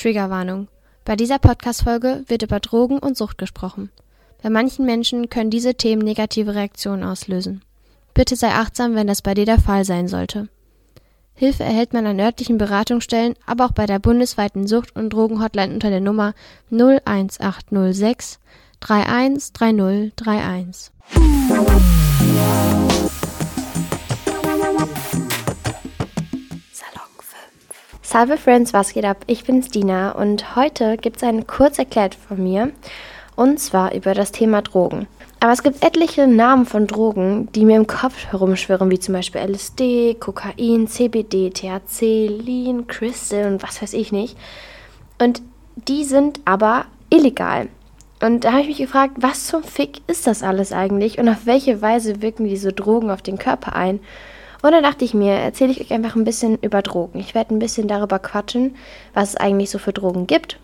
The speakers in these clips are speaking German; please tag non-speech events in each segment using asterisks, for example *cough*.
Triggerwarnung. Bei dieser Podcast-Folge wird über Drogen und Sucht gesprochen. Bei manchen Menschen können diese Themen negative Reaktionen auslösen. Bitte sei achtsam, wenn das bei dir der Fall sein sollte. Hilfe erhält man an örtlichen Beratungsstellen, aber auch bei der bundesweiten Sucht- und Drogenhotline unter der Nummer 01806 313031. Salve Friends, was geht ab? Ich bin's Dina und heute gibt's ein kurz erklärt von mir und zwar über das Thema Drogen. Aber es gibt etliche Namen von Drogen, die mir im Kopf herumschwirren, wie zum Beispiel LSD, Kokain, CBD, THC, Lean, Crystal und was weiß ich nicht. Und die sind aber illegal. Und da habe ich mich gefragt, was zum Fick ist das alles eigentlich und auf welche Weise wirken diese Drogen auf den Körper ein? Und dann dachte ich mir, erzähle ich euch einfach ein bisschen über Drogen. Ich werde ein bisschen darüber quatschen, was es eigentlich so für Drogen gibt.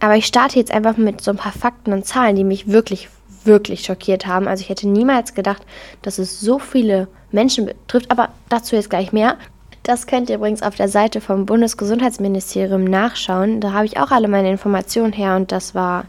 Aber ich starte jetzt einfach mit so ein paar Fakten und Zahlen, die mich wirklich, wirklich schockiert haben. Also ich hätte niemals gedacht, dass es so viele Menschen betrifft. Aber dazu jetzt gleich mehr. Das könnt ihr übrigens auf der Seite vom Bundesgesundheitsministerium nachschauen. Da habe ich auch alle meine Informationen her und das war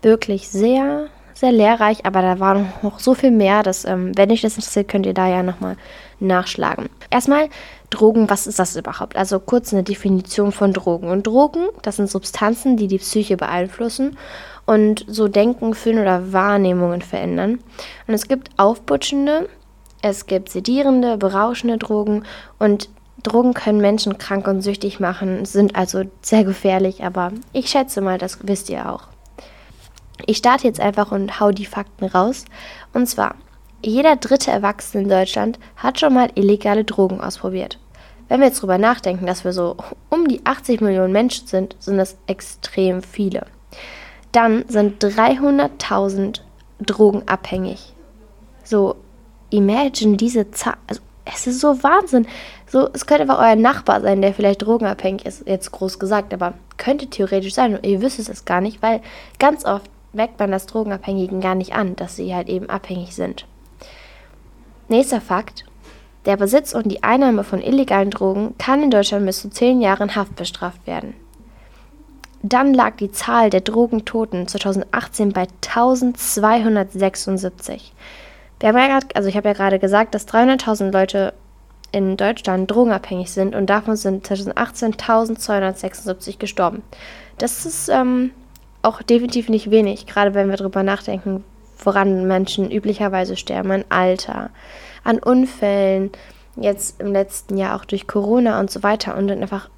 wirklich sehr, sehr lehrreich, aber da war noch so viel mehr, dass, ähm, wenn euch das interessiert, könnt ihr da ja nochmal nachschlagen. Erstmal Drogen, was ist das überhaupt? Also kurz eine Definition von Drogen. Und Drogen, das sind Substanzen, die die Psyche beeinflussen und so Denken, Fühlen oder Wahrnehmungen verändern. Und es gibt aufputschende, es gibt sedierende, berauschende Drogen und Drogen können Menschen krank und süchtig machen, sind also sehr gefährlich, aber ich schätze mal, das wisst ihr auch. Ich starte jetzt einfach und hau die Fakten raus. Und zwar, jeder dritte Erwachsene in Deutschland hat schon mal illegale Drogen ausprobiert. Wenn wir jetzt drüber nachdenken, dass wir so um die 80 Millionen Menschen sind, sind das extrem viele. Dann sind 300.000 Drogen abhängig. So, imagine diese Zahl. Also, es ist so Wahnsinn. So, es könnte einfach euer Nachbar sein, der vielleicht drogenabhängig ist, jetzt groß gesagt, aber könnte theoretisch sein und ihr wisst es gar nicht, weil ganz oft merkt man das Drogenabhängigen gar nicht an, dass sie halt eben abhängig sind. Nächster Fakt. Der Besitz und die Einnahme von illegalen Drogen kann in Deutschland bis zu 10 Jahren Haft bestraft werden. Dann lag die Zahl der Drogentoten 2018 bei 1276. Wir haben ja grad, also ich habe ja gerade gesagt, dass 300.000 Leute in Deutschland drogenabhängig sind und davon sind 2018 1276 gestorben. Das ist ähm, auch definitiv nicht wenig, gerade wenn wir darüber nachdenken, woran Menschen üblicherweise sterben, an Alter, an Unfällen, jetzt im letzten Jahr auch durch Corona und so weiter und dann einfach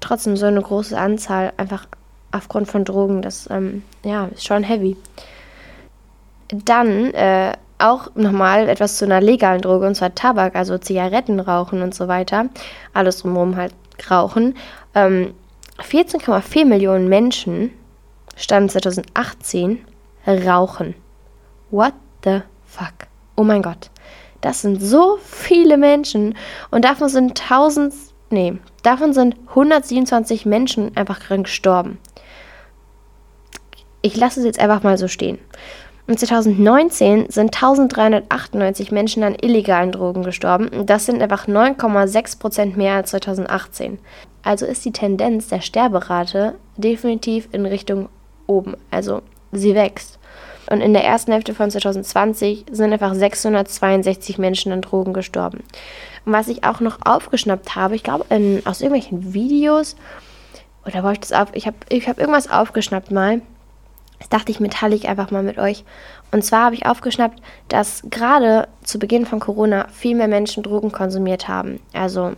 trotzdem so eine große Anzahl einfach aufgrund von Drogen, das ähm, ja, ist schon heavy. Dann äh, auch nochmal etwas zu einer legalen Droge, und zwar Tabak, also Zigaretten rauchen und so weiter. Alles drumherum halt rauchen. Ähm, 14,4 Millionen Menschen Stand 2018 rauchen. What the fuck? Oh mein Gott. Das sind so viele Menschen und davon sind 1000, nee, davon sind 127 Menschen einfach gestorben. Ich lasse es jetzt einfach mal so stehen. Und 2019 sind 1398 Menschen an illegalen Drogen gestorben. Das sind einfach 9,6 Prozent mehr als 2018. Also ist die Tendenz der Sterberate definitiv in Richtung oben. Also sie wächst. Und in der ersten Hälfte von 2020 sind einfach 662 Menschen an Drogen gestorben. Und was ich auch noch aufgeschnappt habe, ich glaube aus irgendwelchen Videos, oder wo ich das auf, ich habe ich hab irgendwas aufgeschnappt mal. Das dachte ich mir, teile ich einfach mal mit euch. Und zwar habe ich aufgeschnappt, dass gerade zu Beginn von Corona viel mehr Menschen Drogen konsumiert haben. Also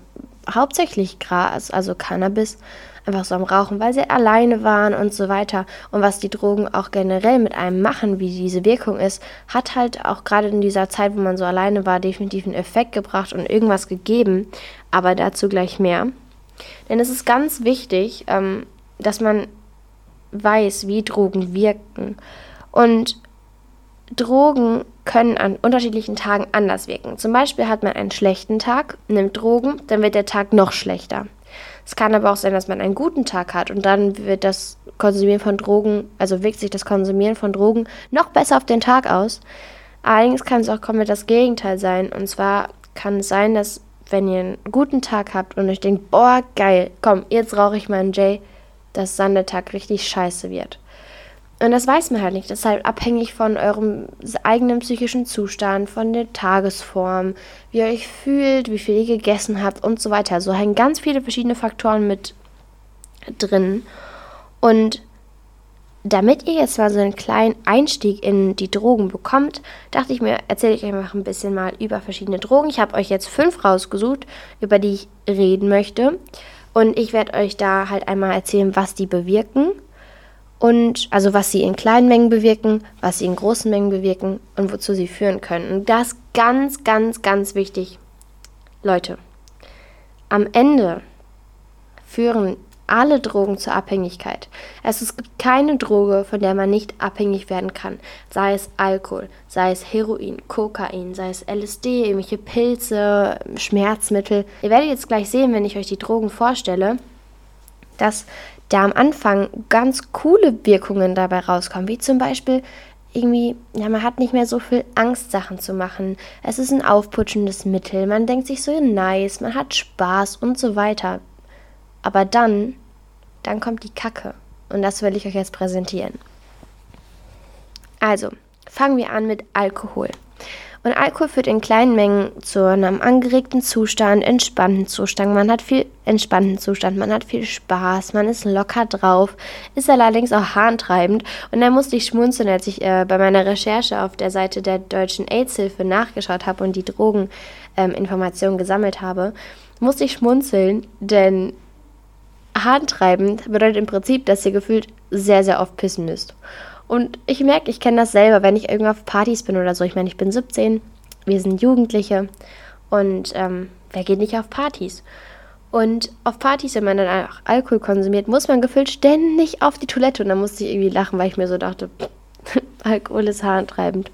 hauptsächlich Gras, also Cannabis, einfach so am Rauchen, weil sie alleine waren und so weiter. Und was die Drogen auch generell mit einem machen, wie diese Wirkung ist, hat halt auch gerade in dieser Zeit, wo man so alleine war, definitiv einen Effekt gebracht und irgendwas gegeben. Aber dazu gleich mehr. Denn es ist ganz wichtig, ähm, dass man weiß, wie Drogen wirken. Und Drogen können an unterschiedlichen Tagen anders wirken. Zum Beispiel hat man einen schlechten Tag, nimmt Drogen, dann wird der Tag noch schlechter. Es kann aber auch sein, dass man einen guten Tag hat und dann wird das Konsumieren von Drogen, also wirkt sich das Konsumieren von Drogen noch besser auf den Tag aus. Allerdings kann es auch komplett das Gegenteil sein. Und zwar kann es sein, dass wenn ihr einen guten Tag habt und euch denkt, boah, geil, komm, jetzt rauche ich mal einen J, dass dann der Tag richtig scheiße wird. Und das weiß man halt nicht. Das ist halt abhängig von eurem eigenen psychischen Zustand, von der Tagesform, wie ihr euch fühlt, wie viel ihr gegessen habt und so weiter. So hängen ganz viele verschiedene Faktoren mit drin. Und damit ihr jetzt mal so einen kleinen Einstieg in die Drogen bekommt, dachte ich mir, erzähle ich euch einfach ein bisschen mal über verschiedene Drogen. Ich habe euch jetzt fünf rausgesucht, über die ich reden möchte. Und ich werde euch da halt einmal erzählen, was die bewirken und also was sie in kleinen Mengen bewirken, was sie in großen Mengen bewirken und wozu sie führen können. Und das ganz, ganz, ganz wichtig. Leute, am Ende führen alle Drogen zur Abhängigkeit. Es gibt keine Droge, von der man nicht abhängig werden kann. Sei es Alkohol, sei es Heroin, Kokain, sei es LSD, irgendwelche Pilze, Schmerzmittel. Ihr werdet jetzt gleich sehen, wenn ich euch die Drogen vorstelle, dass da am Anfang ganz coole Wirkungen dabei rauskommen, wie zum Beispiel irgendwie, ja, man hat nicht mehr so viel Angst, Sachen zu machen. Es ist ein aufputschendes Mittel. Man denkt sich so nice, man hat Spaß und so weiter. Aber dann, dann kommt die Kacke. Und das will ich euch jetzt präsentieren. Also, fangen wir an mit Alkohol. Und Alkohol führt in kleinen Mengen zu einem angeregten Zustand, entspannten Zustand. Man hat viel entspannten Zustand, man hat viel Spaß, man ist locker drauf, ist allerdings auch harntreibend. Und da musste ich schmunzeln, als ich äh, bei meiner Recherche auf der Seite der Deutschen AIDS-Hilfe nachgeschaut habe und die Drogeninformationen ähm, gesammelt habe, musste ich schmunzeln, denn harntreibend bedeutet im Prinzip, dass ihr gefühlt sehr, sehr oft pissen müsst. Und ich merke, ich kenne das selber, wenn ich irgendwo auf Partys bin oder so. Ich meine, ich bin 17, wir sind Jugendliche und ähm, wer geht nicht auf Partys? Und auf Partys, wenn man dann auch Alkohol konsumiert, muss man gefühlt ständig auf die Toilette. Und da musste ich irgendwie lachen, weil ich mir so dachte, *laughs* Alkohol ist haarentreibend.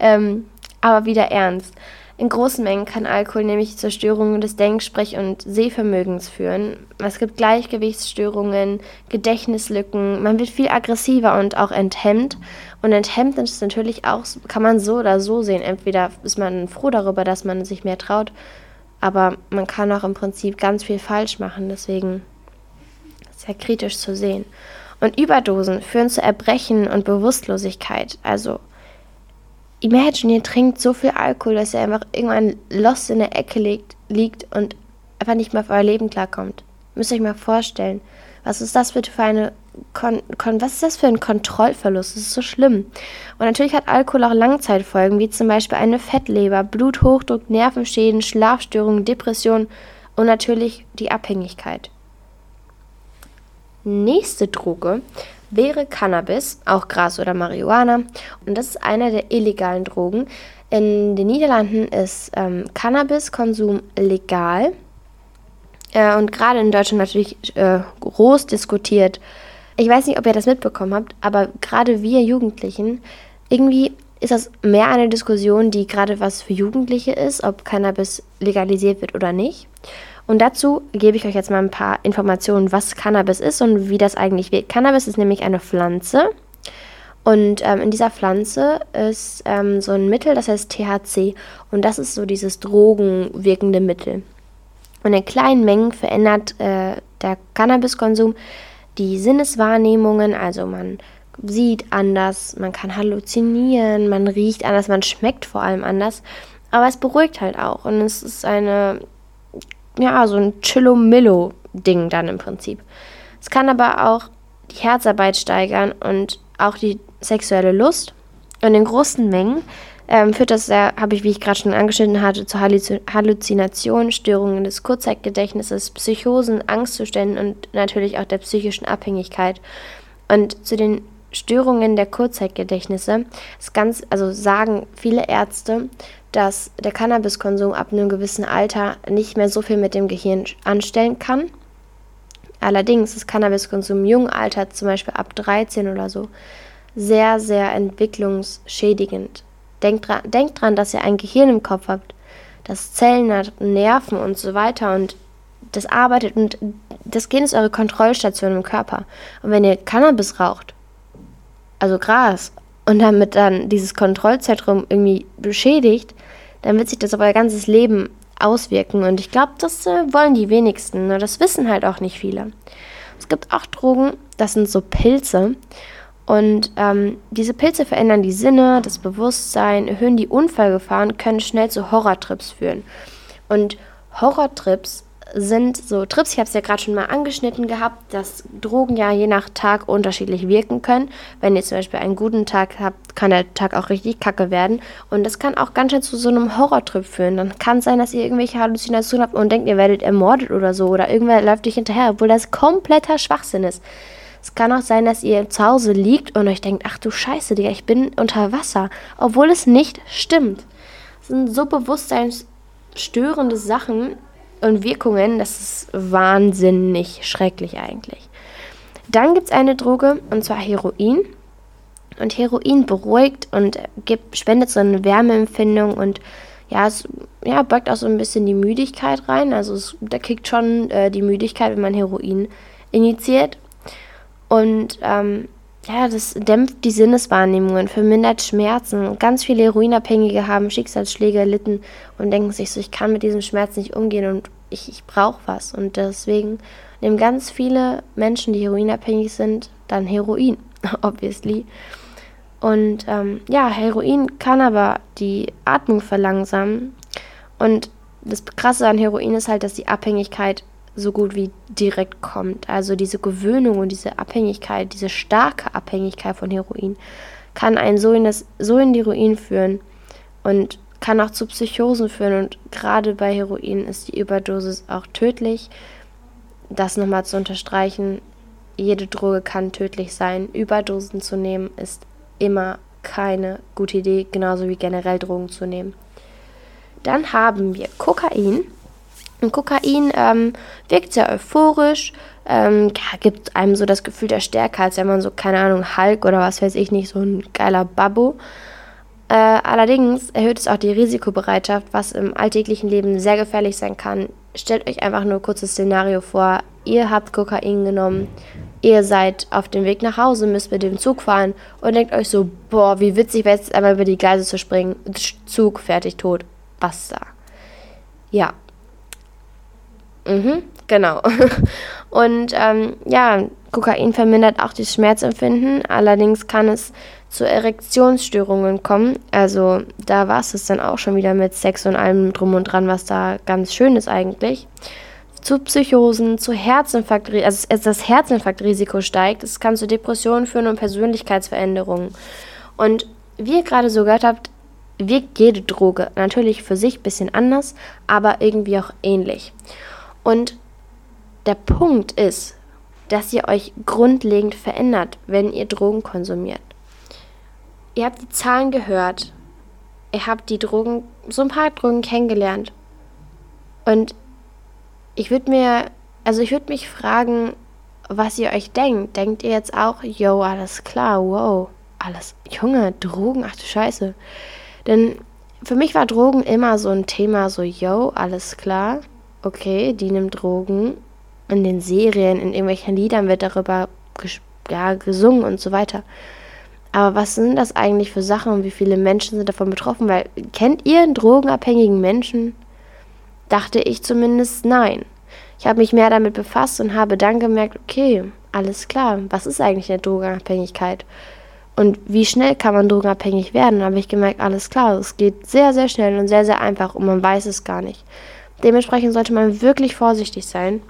Ähm, aber wieder ernst. In großen Mengen kann Alkohol nämlich zur Störung des Denk-, Sprech- und Sehvermögens führen. Es gibt Gleichgewichtsstörungen, Gedächtnislücken, man wird viel aggressiver und auch enthemmt. Und enthemmt ist natürlich auch, kann man so oder so sehen. Entweder ist man froh darüber, dass man sich mehr traut, aber man kann auch im Prinzip ganz viel falsch machen. Deswegen ja kritisch zu sehen. Und Überdosen führen zu Erbrechen und Bewusstlosigkeit. Also Imagine, ihr trinkt so viel Alkohol, dass ihr einfach irgendwann lost in der Ecke liegt, liegt und einfach nicht mehr auf euer Leben klarkommt. Müsst ihr euch mal vorstellen. Was ist das bitte für eine Kon Kon was ist das für ein Kontrollverlust? Das ist so schlimm. Und natürlich hat Alkohol auch Langzeitfolgen, wie zum Beispiel eine Fettleber, Bluthochdruck, Nervenschäden, Schlafstörungen, Depressionen und natürlich die Abhängigkeit. Nächste Droge wäre Cannabis, auch Gras oder Marihuana. Und das ist einer der illegalen Drogen. In den Niederlanden ist ähm, Cannabiskonsum legal. Äh, und gerade in Deutschland natürlich äh, groß diskutiert. Ich weiß nicht, ob ihr das mitbekommen habt, aber gerade wir Jugendlichen, irgendwie ist das mehr eine Diskussion, die gerade was für Jugendliche ist, ob Cannabis legalisiert wird oder nicht. Und dazu gebe ich euch jetzt mal ein paar Informationen, was Cannabis ist und wie das eigentlich wird. Cannabis ist nämlich eine Pflanze. Und ähm, in dieser Pflanze ist ähm, so ein Mittel, das heißt THC. Und das ist so dieses drogenwirkende Mittel. Und in kleinen Mengen verändert äh, der Cannabiskonsum die Sinneswahrnehmungen. Also man sieht anders, man kann halluzinieren, man riecht anders, man schmeckt vor allem anders. Aber es beruhigt halt auch. Und es ist eine ja, so ein Chillomillo-Ding dann im Prinzip. Es kann aber auch die Herzarbeit steigern und auch die sexuelle Lust. Und in großen Mengen ähm, führt das, äh, habe ich, wie ich gerade schon angeschnitten hatte, zu Halluzinationen, Störungen des Kurzzeitgedächtnisses, Psychosen, Angstzuständen und natürlich auch der psychischen Abhängigkeit. Und zu den Störungen der Kurzzeitgedächtnisse ist ganz, also sagen viele Ärzte, dass der Cannabiskonsum ab einem gewissen Alter nicht mehr so viel mit dem Gehirn anstellen kann. Allerdings ist Cannabiskonsum im jungen Alter, zum Beispiel ab 13 oder so, sehr, sehr entwicklungsschädigend. Denkt dran, denkt dran, dass ihr ein Gehirn im Kopf habt, das Zellen hat, Nerven und so weiter und das arbeitet und das Gehirn ist eure Kontrollstation im Körper. Und wenn ihr Cannabis raucht, also Gras, und damit dann dieses Kontrollzentrum irgendwie beschädigt, dann wird sich das auf euer ganzes Leben auswirken. Und ich glaube, das äh, wollen die wenigsten. Ne? Das wissen halt auch nicht viele. Es gibt auch Drogen, das sind so Pilze. Und ähm, diese Pilze verändern die Sinne, das Bewusstsein, erhöhen die Unfallgefahr und können schnell zu Horrortrips führen. Und Horrortrips sind so Trips, ich habe es ja gerade schon mal angeschnitten gehabt, dass Drogen ja je nach Tag unterschiedlich wirken können. Wenn ihr zum Beispiel einen guten Tag habt, kann der Tag auch richtig kacke werden. Und das kann auch ganz schnell zu so einem Horrortrip führen. Dann kann es sein, dass ihr irgendwelche Halluzinationen habt und denkt, ihr werdet ermordet oder so. Oder irgendwer läuft euch hinterher, obwohl das kompletter Schwachsinn ist. Es kann auch sein, dass ihr zu Hause liegt und euch denkt, ach du Scheiße, Digga, ich bin unter Wasser. Obwohl es nicht stimmt. Das sind so bewusstseinsstörende Sachen, und Wirkungen, das ist wahnsinnig schrecklich eigentlich. Dann gibt es eine Droge, und zwar Heroin. Und Heroin beruhigt und gibt, spendet so eine Wärmeempfindung und ja, es ja, beugt auch so ein bisschen die Müdigkeit rein. Also es, da kickt schon äh, die Müdigkeit, wenn man Heroin initiiert. Und ähm, ja, das dämpft die Sinneswahrnehmungen, vermindert Schmerzen. Ganz viele Heroinabhängige haben Schicksalsschläge erlitten und denken sich so, ich kann mit diesem Schmerz nicht umgehen und ich, ich brauche was. Und deswegen nehmen ganz viele Menschen, die heroinabhängig sind, dann Heroin, *laughs* obviously. Und ähm, ja, Heroin kann aber die Atmung verlangsamen. Und das Krasse an Heroin ist halt, dass die Abhängigkeit so gut wie direkt kommt. Also diese Gewöhnung und diese Abhängigkeit, diese starke Abhängigkeit von Heroin kann einen so in, das, so in die Ruin führen und kann auch zu Psychosen führen. Und gerade bei Heroin ist die Überdosis auch tödlich. Das nochmal zu unterstreichen, jede Droge kann tödlich sein. Überdosen zu nehmen ist immer keine gute Idee, genauso wie generell Drogen zu nehmen. Dann haben wir Kokain. Und Kokain ähm, wirkt sehr euphorisch, ähm, gibt einem so das Gefühl der Stärke, als wenn man so, keine Ahnung, Hulk oder was weiß ich nicht, so ein geiler Babbo. Äh, allerdings erhöht es auch die Risikobereitschaft, was im alltäglichen Leben sehr gefährlich sein kann. Stellt euch einfach nur ein kurzes Szenario vor. Ihr habt Kokain genommen, ihr seid auf dem Weg nach Hause, müsst mit dem Zug fahren und denkt euch so, boah, wie witzig wäre es einmal über die Gleise zu springen. Zug, fertig, tot. Basta. Ja, Mhm, genau. *laughs* Und ähm, ja, Kokain vermindert auch das Schmerzempfinden, allerdings kann es zu Erektionsstörungen kommen. Also da war es dann auch schon wieder mit Sex und allem drum und dran, was da ganz schön ist eigentlich. Zu Psychosen, zu Herzinfarkt, also das Herzinfarktrisiko steigt, es kann zu Depressionen führen und Persönlichkeitsveränderungen. Und wie ihr gerade so gehört habt, wirkt jede Droge natürlich für sich ein bisschen anders, aber irgendwie auch ähnlich. Und der Punkt ist, dass ihr euch grundlegend verändert, wenn ihr Drogen konsumiert. Ihr habt die Zahlen gehört. Ihr habt die Drogen, so ein paar Drogen kennengelernt. Und ich würde mir, also ich würde mich fragen, was ihr euch denkt. Denkt ihr jetzt auch, yo, alles klar, wow, alles, Junge, Drogen, ach du Scheiße. Denn für mich war Drogen immer so ein Thema, so, yo, alles klar okay, die nimmt Drogen. In den Serien, in irgendwelchen Liedern wird darüber ja, gesungen und so weiter. Aber was sind das eigentlich für Sachen und wie viele Menschen sind davon betroffen? Weil kennt ihr einen drogenabhängigen Menschen? Dachte ich zumindest nein. Ich habe mich mehr damit befasst und habe dann gemerkt, okay, alles klar, was ist eigentlich eine Drogenabhängigkeit? Und wie schnell kann man drogenabhängig werden? Habe ich gemerkt, alles klar, es geht sehr, sehr schnell und sehr, sehr einfach und man weiß es gar nicht. Dementsprechend sollte man wirklich vorsichtig sein.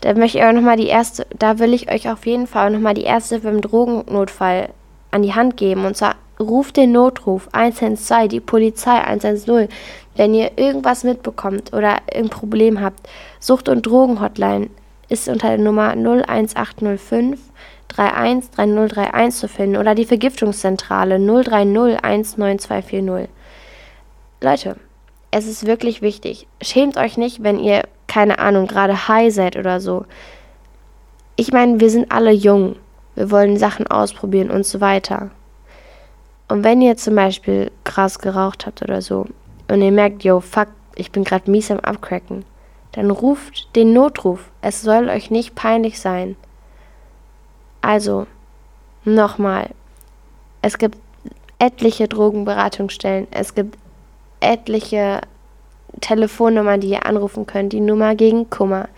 Da möchte ich euch noch mal die erste, da will ich euch auf jeden Fall nochmal die erste beim Drogennotfall an die Hand geben. Und zwar ruft den Notruf 112, die Polizei 110, wenn ihr irgendwas mitbekommt oder ein Problem habt. Sucht- und Drogenhotline ist unter der Nummer 01805 313031 zu finden oder die Vergiftungszentrale 030 19240. Leute, es ist wirklich wichtig. Schämt euch nicht, wenn ihr, keine Ahnung, gerade high seid oder so. Ich meine, wir sind alle jung. Wir wollen Sachen ausprobieren und so weiter. Und wenn ihr zum Beispiel krass geraucht habt oder so und ihr merkt, yo, fuck, ich bin gerade mies am Abcracken, dann ruft den Notruf. Es soll euch nicht peinlich sein. Also, nochmal. Es gibt etliche Drogenberatungsstellen. Es gibt etliche Telefonnummern, die ihr anrufen könnt. Die Nummer gegen Kummer,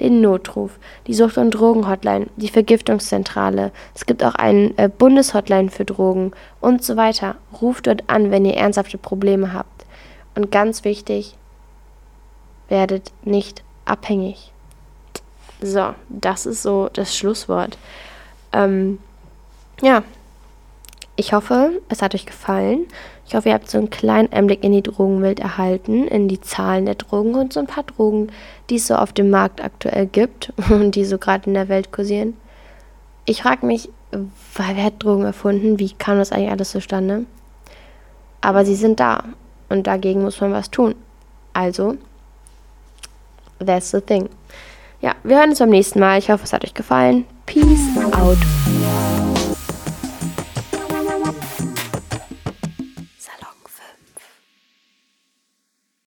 den Notruf, die Sucht- und Drogenhotline, die Vergiftungszentrale. Es gibt auch eine äh, Bundeshotline für Drogen und so weiter. Ruft dort an, wenn ihr ernsthafte Probleme habt. Und ganz wichtig, werdet nicht abhängig. So, das ist so das Schlusswort. Ähm, ja, ich hoffe, es hat euch gefallen. Ich hoffe, ihr habt so einen kleinen Einblick in die Drogenwelt erhalten, in die Zahlen der Drogen und so ein paar Drogen, die es so auf dem Markt aktuell gibt *laughs* und die so gerade in der Welt kursieren. Ich frage mich, wer hat Drogen erfunden? Wie kam das eigentlich alles zustande? Aber sie sind da und dagegen muss man was tun. Also, that's the thing. Ja, wir hören uns beim nächsten Mal. Ich hoffe, es hat euch gefallen. Peace out.